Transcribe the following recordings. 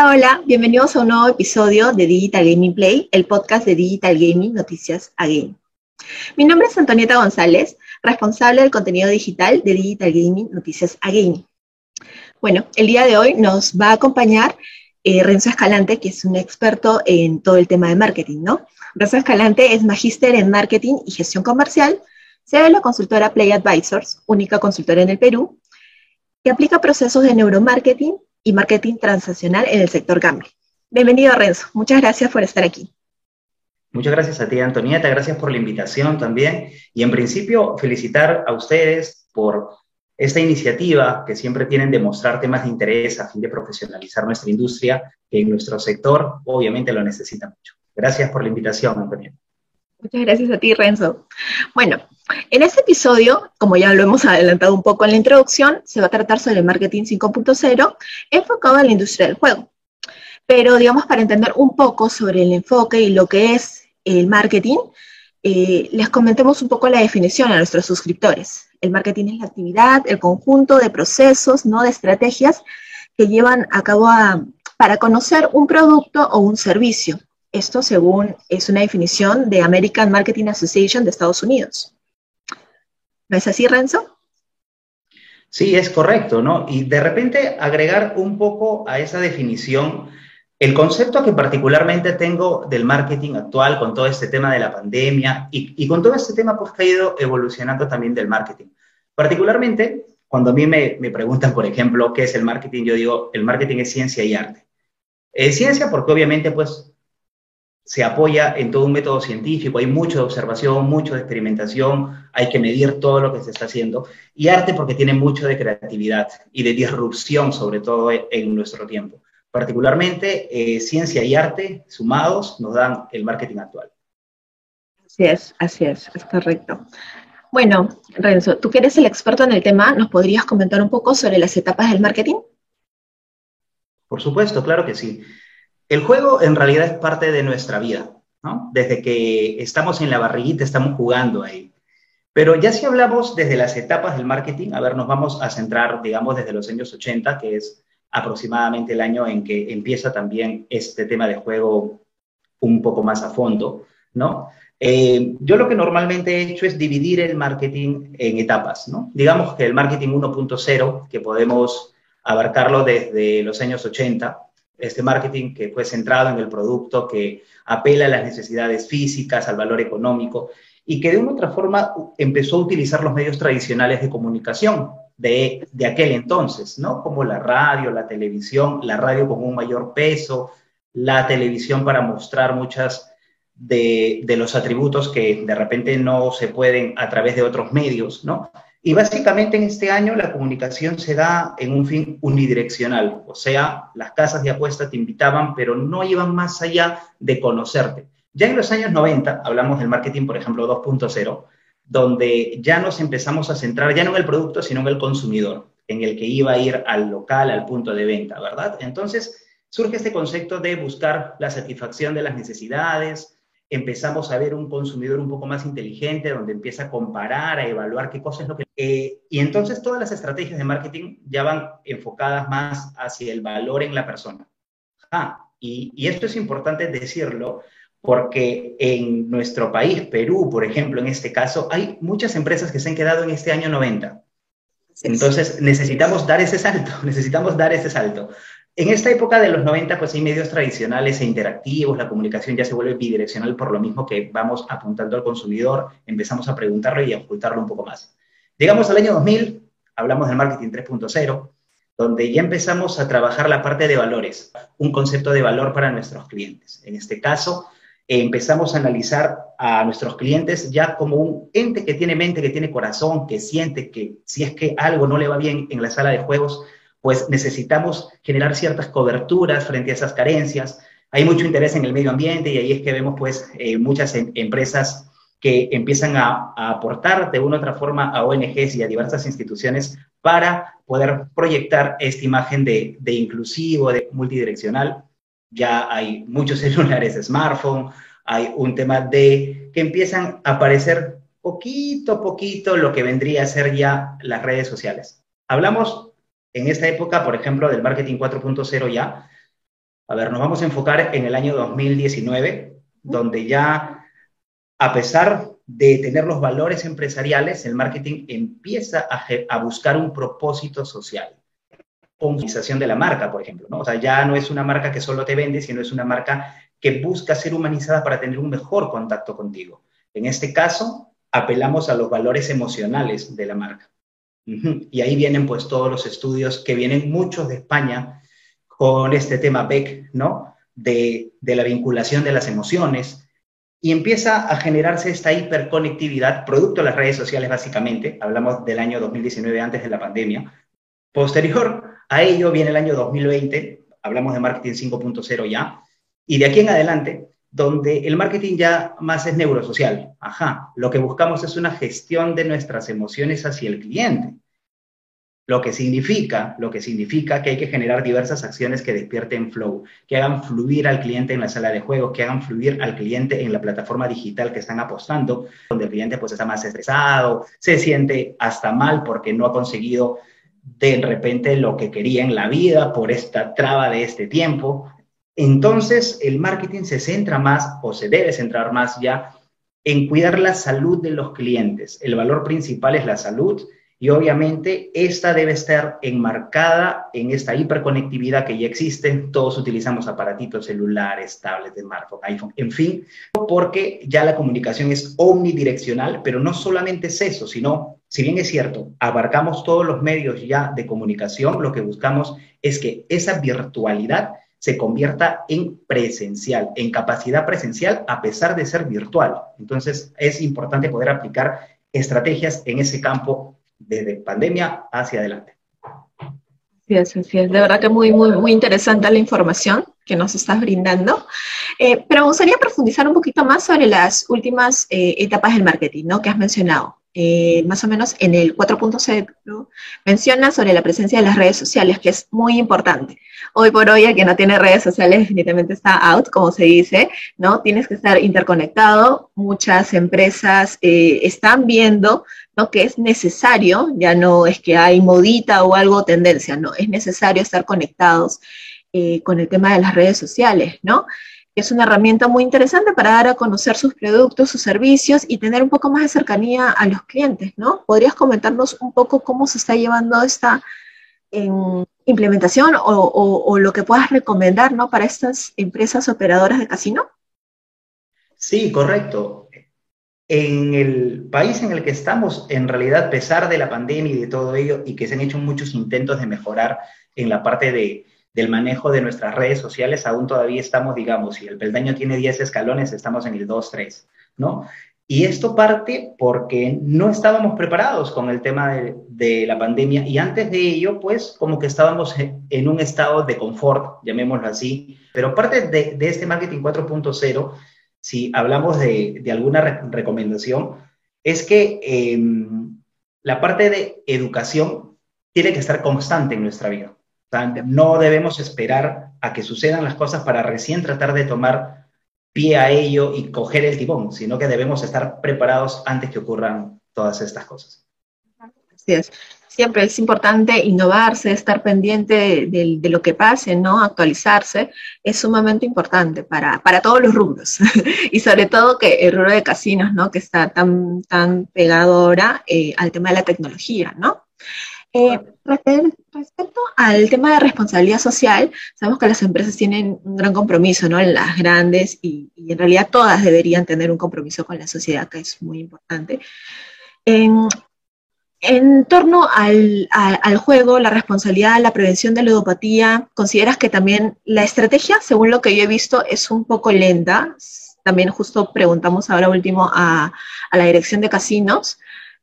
Hola, hola, bienvenidos a un nuevo episodio de Digital Gaming Play, el podcast de Digital Gaming Noticias Again. Mi nombre es Antonieta González, responsable del contenido digital de Digital Gaming Noticias Again. Bueno, el día de hoy nos va a acompañar eh, Renzo Escalante, que es un experto en todo el tema de marketing, ¿no? Renzo Escalante es magíster en marketing y gestión comercial, se de la consultora Play Advisors, única consultora en el Perú, que aplica procesos de neuromarketing y marketing transaccional en el sector gambling. Bienvenido, Renzo. Muchas gracias por estar aquí. Muchas gracias a ti, Antonieta. Gracias por la invitación también. Y en principio, felicitar a ustedes por esta iniciativa que siempre tienen de mostrar temas de interés a fin de profesionalizar nuestra industria, que en nuestro sector obviamente lo necesita mucho. Gracias por la invitación, Antonieta. Muchas gracias a ti, Renzo. Bueno, en este episodio, como ya lo hemos adelantado un poco en la introducción, se va a tratar sobre el marketing 5.0 enfocado en la industria del juego. Pero, digamos, para entender un poco sobre el enfoque y lo que es el marketing, eh, les comentemos un poco la definición a nuestros suscriptores. El marketing es la actividad, el conjunto de procesos, no de estrategias que llevan a cabo para conocer un producto o un servicio esto según es una definición de American Marketing Association de Estados Unidos. ¿No es así, Renzo? Sí, es correcto, ¿no? Y de repente agregar un poco a esa definición el concepto que particularmente tengo del marketing actual con todo este tema de la pandemia y, con todo este tema pues, que ha ido evolucionando también del marketing. Particularmente, cuando a mí me, me, preguntan, por ejemplo, qué es el marketing, yo digo, el marketing es ciencia y arte. Es ciencia porque obviamente pues se apoya en todo un método científico, hay mucho de observación, mucho de experimentación, hay que medir todo lo que se está haciendo, y arte porque tiene mucho de creatividad y de disrupción, sobre todo en nuestro tiempo. Particularmente, eh, ciencia y arte sumados nos dan el marketing actual. Así es, así es, es correcto. Bueno, Renzo, tú que eres el experto en el tema, ¿nos podrías comentar un poco sobre las etapas del marketing? Por supuesto, claro que sí. El juego en realidad es parte de nuestra vida, ¿no? Desde que estamos en la barriguita estamos jugando ahí. Pero ya si hablamos desde las etapas del marketing, a ver, nos vamos a centrar, digamos, desde los años 80, que es aproximadamente el año en que empieza también este tema de juego un poco más a fondo, ¿no? Eh, yo lo que normalmente he hecho es dividir el marketing en etapas, ¿no? Digamos que el marketing 1.0, que podemos abarcarlo desde los años 80, este marketing que fue centrado en el producto, que apela a las necesidades físicas, al valor económico, y que de una otra forma empezó a utilizar los medios tradicionales de comunicación de, de aquel entonces, ¿no? Como la radio, la televisión, la radio con un mayor peso, la televisión para mostrar muchas de, de, los atributos que de repente no se pueden a través de otros medios, ¿no? Y básicamente en este año la comunicación se da en un fin unidireccional, o sea, las casas de apuesta te invitaban, pero no iban más allá de conocerte. Ya en los años 90, hablamos del marketing, por ejemplo, 2.0, donde ya nos empezamos a centrar ya no en el producto, sino en el consumidor, en el que iba a ir al local, al punto de venta, ¿verdad? Entonces surge este concepto de buscar la satisfacción de las necesidades, empezamos a ver un consumidor un poco más inteligente, donde empieza a comparar, a evaluar qué cosas es lo que... Eh, y entonces todas las estrategias de marketing ya van enfocadas más hacia el valor en la persona. Ah, y, y esto es importante decirlo porque en nuestro país, Perú, por ejemplo, en este caso, hay muchas empresas que se han quedado en este año 90. Entonces necesitamos dar ese salto, necesitamos dar ese salto. En esta época de los 90, pues hay medios tradicionales e interactivos, la comunicación ya se vuelve bidireccional por lo mismo que vamos apuntando al consumidor, empezamos a preguntarle y a ocultarlo un poco más. Llegamos al año 2000, hablamos del marketing 3.0, donde ya empezamos a trabajar la parte de valores, un concepto de valor para nuestros clientes. En este caso, empezamos a analizar a nuestros clientes ya como un ente que tiene mente, que tiene corazón, que siente que si es que algo no le va bien en la sala de juegos, pues necesitamos generar ciertas coberturas frente a esas carencias. Hay mucho interés en el medio ambiente y ahí es que vemos pues eh, muchas em, empresas que empiezan a, aportar de una u otra forma a ONGs y a diversas instituciones para poder proyectar esta imagen de, de inclusivo, de multidireccional. Ya hay muchos celulares smartphone, hay un tema de que empiezan a aparecer poquito a poquito lo que vendría a ser ya las redes sociales. Hablamos en esta época, por ejemplo, del marketing 4.0 ya, A ver, nos vamos a enfocar en el año 2019, donde ya, a pesar de tener los valores empresariales, el marketing empieza a, buscar un propósito social humanización de la marca, por ejemplo, ¿no? O sea, ya no es una marca que solo te vende, sino es una marca que busca ser humanizada para tener un mejor contacto contigo. En este caso, apelamos a los valores emocionales de la marca. Y ahí vienen pues todos los estudios que vienen muchos de España con este tema BEC, ¿no? De, de la vinculación de las emociones. Y empieza a generarse esta hiperconectividad, producto de las redes sociales básicamente, hablamos del año 2019 antes de la pandemia. Posterior a ello viene el año 2020, hablamos de marketing 5.0 ya, y de aquí en adelante, donde el marketing ya más es neurosocial. Ajá, lo que buscamos es una gestión de nuestras emociones hacia el cliente. Lo que significa, lo que significa que hay que generar diversas acciones que despierten flow, que hagan fluir al cliente en la sala de juego, que hagan fluir al cliente en la plataforma digital que están apostando, donde el cliente pues está más estresado, se siente hasta mal porque no ha conseguido de repente lo que quería en la vida por esta traba de este tiempo. Entonces, el marketing se centra más o se debe centrar más ya en cuidar la salud de los clientes. El valor principal es la salud y obviamente esta debe estar enmarcada en esta hiperconectividad que ya existe. Todos utilizamos aparatitos celulares, tablets, smartphone, iPhone, en fin, porque ya la comunicación es omnidireccional, pero no solamente es eso, sino, si bien es cierto, abarcamos todos los medios ya de comunicación, lo que buscamos es que esa virtualidad se convierta en presencial, en capacidad presencial a pesar de ser virtual. Entonces, es importante poder aplicar estrategias en ese campo desde pandemia hacia adelante. Sí, así es. De verdad que muy, muy, muy interesante la información que nos estás brindando. Eh, pero me gustaría profundizar un poquito más sobre las últimas eh, etapas del marketing, ¿no? Que has mencionado. Eh, más o menos en el 4.0 menciona sobre la presencia de las redes sociales, que es muy importante. Hoy por hoy, el que no tiene redes sociales definitivamente está out, como se dice, ¿no? Tienes que estar interconectado. Muchas empresas están viendo ¿no? que es necesario, ya no es que hay modita o algo tendencia, no, es necesario estar conectados eh, con el tema de las redes sociales, ¿no? Es una herramienta muy interesante para dar a conocer sus productos, sus servicios y tener un poco más de cercanía a los clientes, ¿no? ¿Podrías comentarnos un poco cómo se está llevando esta implementación o, o, lo que puedas recomendar, ¿no? Para estas empresas operadoras de casino? Sí, correcto en el país en el que estamos, en realidad, a pesar de la pandemia y de todo ello, y que se han hecho muchos intentos de mejorar en la parte de, del manejo de nuestras redes sociales, aún todavía estamos, digamos, si el peldaño tiene 10 escalones, estamos en el 2, 3, ¿no? Y esto parte porque no estábamos preparados con el tema de, de, la pandemia y antes de ello, pues como que estábamos en un estado de confort, llamémoslo así, pero parte de, de este marketing 4.0 si hablamos de, alguna recomendación, es que em, la parte de educación tiene que estar constante en nuestra vida. No debemos esperar a que sucedan las cosas para recién tratar de tomar pie a ello y coger el timón, sino que debemos estar preparados antes que ocurran todas estas cosas. Así siempre es importante innovarse, estar pendiente de, lo que pase, ¿no? Actualizarse es sumamente importante para, todos los rubros. y sobre todo que el rubro de casinos, ¿no? Que está tan, tan pegado ahora eh, al tema de la tecnología, ¿no? Eh, respecto al tema de responsabilidad social, sabemos que las empresas tienen un gran compromiso, ¿no? Las grandes y, en realidad todas deberían tener un compromiso con la sociedad, que es muy importante. En, en torno al, juego, la responsabilidad, la prevención de la ludopatía, ¿consideras que también la estrategia, según lo que yo he visto, es un poco lenta? También justo preguntamos ahora último a, la dirección de casinos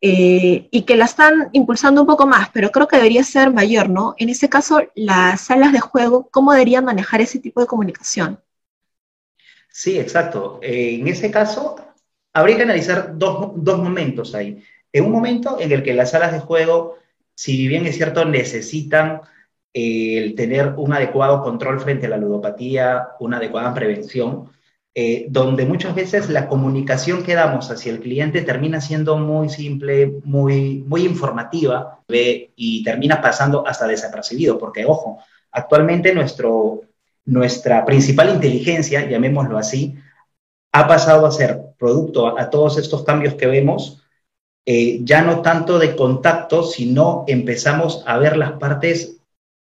eh, y que la están impulsando un poco más, pero creo que debería ser mayor, ¿no? En ese caso, las salas de juego, ¿cómo deberían manejar ese tipo de comunicación? Sí, exacto. Eh, en ese caso, habría que analizar dos, dos momentos ahí en un momento en el que las salas de juego, si bien es cierto, necesitan eh, el tener un adecuado control frente a la ludopatía, una adecuada prevención, eh, donde muchas veces la comunicación que damos hacia el cliente termina siendo muy simple, muy, muy informativa y termina pasando hasta desapercibido, porque ojo, actualmente nuestro, nuestra principal inteligencia, llamémoslo así, ha pasado a ser producto a, todos estos cambios que vemos, eh, ya no tanto de contacto, sino empezamos a ver las partes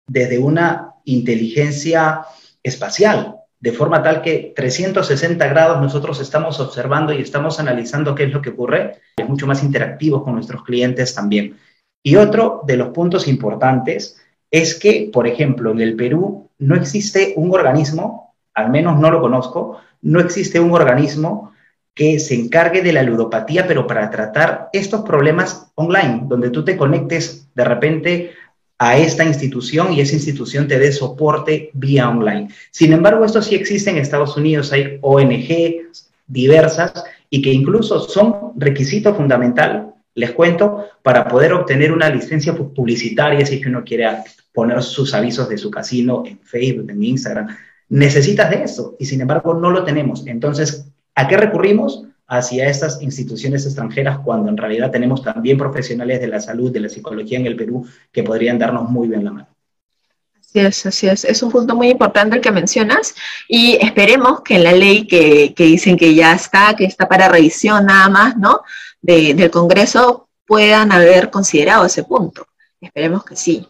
desde una inteligencia espacial, de forma tal que 360 grados nosotros estamos observando y estamos analizando qué es lo que ocurre, es mucho más interactivo con nuestros clientes también. Y otro de los puntos importantes es que, por ejemplo, en el Perú no existe un organismo, al menos no lo conozco, no existe un organismo que se encargue de la ludopatía, pero para tratar estos problemas online, donde tú te conectes de repente a esta institución y esa institución te dé soporte vía online. Sin embargo, esto sí existe en Estados Unidos, hay ONG diversas y que incluso son requisito fundamental, les cuento, para poder obtener una licencia publicitaria si uno quiere poner sus avisos de su casino en Facebook, en Instagram. Necesitas de eso y sin embargo no lo tenemos. Entonces, ¿a qué recurrimos? Hacia estas instituciones extranjeras cuando en realidad tenemos también profesionales de la salud, de la psicología en el Perú que podrían darnos muy bien la mano. Así es, así es. Es un punto muy importante el que mencionas y esperemos que en la ley que, dicen que ya está, que está para revisión nada más, ¿no? del Congreso puedan haber considerado ese punto. Esperemos que sí.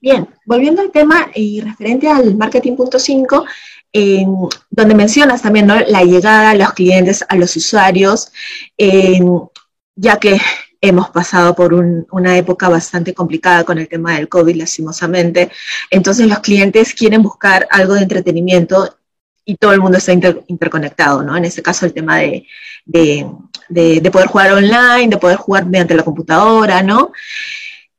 Bien, volviendo al tema y referente al marketing punto 5, donde mencionas también la llegada a los clientes, a los usuarios, ya que hemos pasado por una época bastante complicada con el tema del COVID, lastimosamente. Entonces los clientes quieren buscar algo de entretenimiento y todo el mundo está interconectado, ¿no? En este caso el tema de, de, poder jugar online, de poder jugar mediante la computadora, ¿no?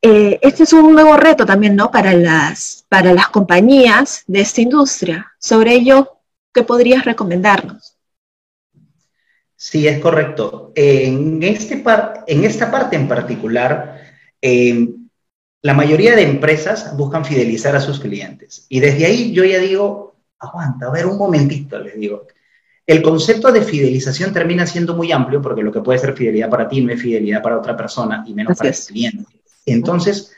Eh, este es un nuevo reto también, ¿no? Para las, para las compañías de esta industria. Sobre ello, ¿qué podrías recomendarnos? Sí, es correcto. En, este en esta parte en particular, em, la mayoría de empresas buscan fidelizar a sus clientes. Y desde ahí yo ya digo, aguanta, a ver un momentito, les digo. El concepto de fidelización termina siendo muy amplio porque lo que puede ser fidelidad para ti no es fidelidad para otra persona y menos para el cliente. Entonces,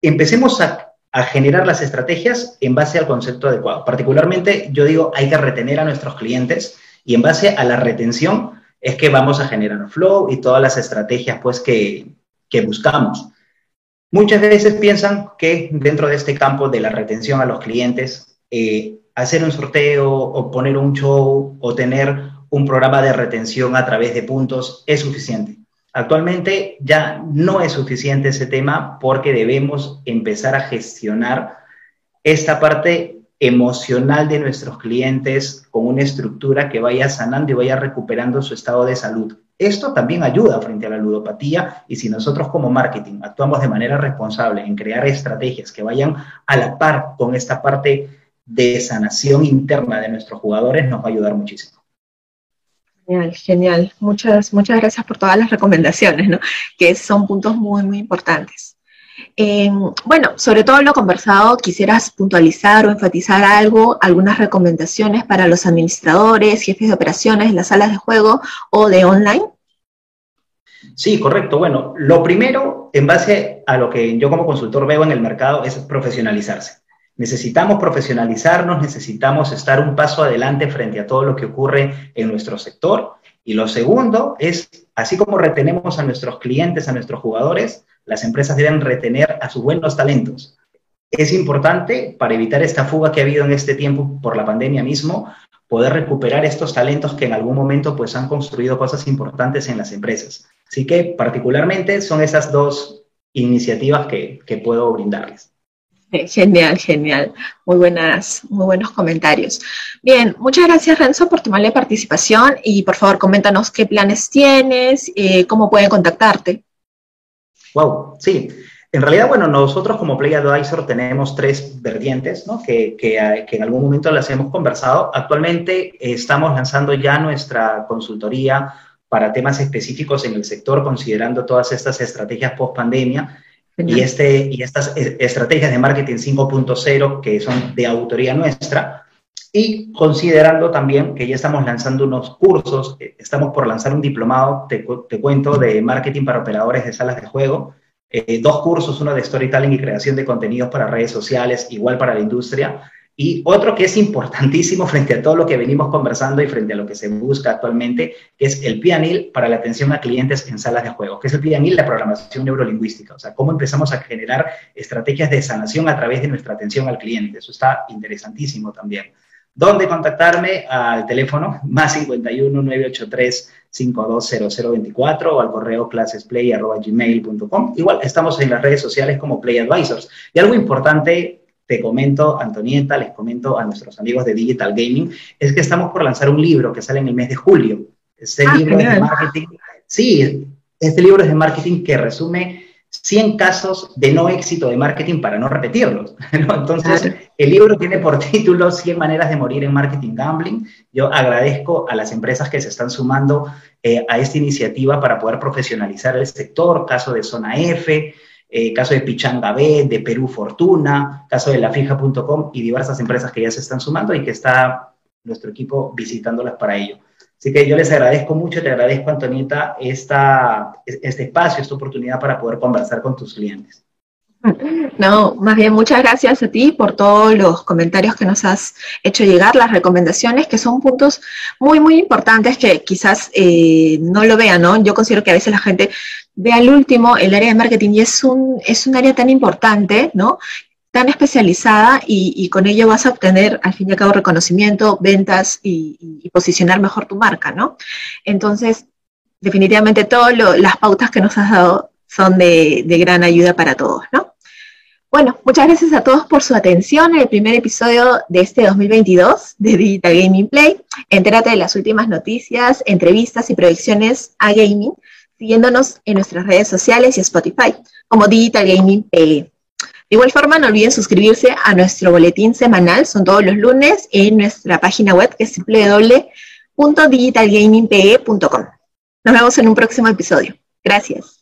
empecemos a, generar las estrategias en base al concepto adecuado. Particularmente, yo digo, hay que retener a nuestros clientes y en base a la retención es que vamos a generar flow y todas las estrategias pues que, buscamos. Muchas veces piensan que dentro de este campo de la retención a los clientes, eh, hacer un sorteo o poner un show o tener un programa de retención a través de puntos es suficiente. Actualmente ya no es suficiente ese tema porque debemos empezar a gestionar esta parte emocional de nuestros clientes con una estructura que vaya sanando y vaya recuperando su estado de salud. Esto también ayuda frente a la ludopatía y si nosotros como marketing actuamos de manera responsable en crear estrategias que vayan a la par con esta parte de sanación interna de nuestros jugadores, nos va a ayudar muchísimo. Genial, genial. Muchas, muchas gracias por todas las recomendaciones, ¿no? Que son puntos muy, muy importantes. Em, bueno, sobre todo lo conversado, quisieras puntualizar o enfatizar algo, algunas recomendaciones para los administradores, jefes de operaciones las salas de juego o de online. Sí, correcto. Bueno, lo primero, en base a lo que yo como consultor veo en el mercado, es profesionalizarse. Necesitamos profesionalizarnos, necesitamos estar un paso adelante frente a todo lo que ocurre en nuestro sector. Y lo segundo es, así como retenemos a nuestros clientes, a nuestros jugadores, las empresas deben retener a sus buenos talentos. Es importante, para evitar esta fuga que ha habido en este tiempo por la pandemia mismo, poder recuperar estos talentos que en algún momento pues han construido cosas importantes en las empresas. Así que particularmente son esas dos iniciativas que, que puedo brindarles. Genial, genial. Muy buenas, muy buenos comentarios. Bien, muchas gracias Renzo por tu amable participación y por favor coméntanos qué planes tienes, eh, cómo pueden contactarte. Wow, sí. En realidad, bueno, nosotros como Play Advisor tenemos tres vertientes, ¿no? Que, que, que en algún momento las hemos conversado. Actualmente estamos lanzando ya nuestra consultoría para temas específicos en el sector, considerando todas estas estrategias post pandemia y, este, y estas estrategias de marketing 5.0 que son de autoría nuestra. Y considerando también que ya estamos lanzando unos cursos, eh, estamos por lanzar un diplomado, te, te cuento, de marketing para operadores de salas de juego. Eh, dos cursos, uno de storytelling y creación de contenidos para redes sociales, igual para la industria. Y otro que es importantísimo frente a todo lo que venimos conversando y frente a lo que se busca actualmente, que es el PIANIL para la atención a clientes en salas de juego, que es el PIANIL, la programación neurolingüística, o sea, cómo empezamos a generar estrategias de sanación a través de nuestra atención al cliente. Eso está interesantísimo también. ¿Dónde contactarme? Al teléfono más 51 983 520024 o al correo clasesplay.gmail.com. Igual estamos en las redes sociales como Play Advisors. Y algo importante, te comento, Antonieta, les comento a nuestros amigos de Digital Gaming, es que estamos por lanzar un libro que sale en el mes de julio. Este ah, libro de marketing. Sí, este libro es de marketing que resume 100 casos de no éxito de marketing para no repetirlos. Entonces, el libro tiene por título 100 maneras de morir en marketing gambling. Yo agradezco a las empresas que se están sumando eh, a esta iniciativa para poder profesionalizar el sector, caso de Zona F, eh, caso de Pichanga B, de Perú Fortuna, caso de lafija.com y diversas empresas que ya se están sumando y que está nuestro equipo visitándolas para ello. Así que yo les agradezco mucho, te agradezco, Antonita, esta, este espacio, esta oportunidad para poder conversar con tus clientes. No, más bien muchas gracias a ti por todos los comentarios que nos has hecho llegar, las recomendaciones, que son puntos muy, muy importantes que quizás eh, no lo vean, ¿no? Yo considero que a veces la gente ve al último el área de marketing y es un, es un área tan importante, ¿no? tan especializada y, con ello vas a obtener, al fin y al cabo, reconocimiento, ventas y, posicionar mejor tu marca, ¿no? Entonces, definitivamente todas las pautas que nos has dado son de, de, gran ayuda para todos, ¿no? Bueno, muchas gracias a todos por su atención en el primer episodio de este 2022 de Digital Gaming Play. Entérate de las últimas noticias, entrevistas y proyecciones a gaming, siguiéndonos en nuestras redes sociales y Spotify como Digital Gaming Play. De igual forma, no olviden suscribirse a nuestro boletín semanal, son todos los lunes, en nuestra página web que es www.digitalgamingpe.com. Nos vemos en un próximo episodio. Gracias.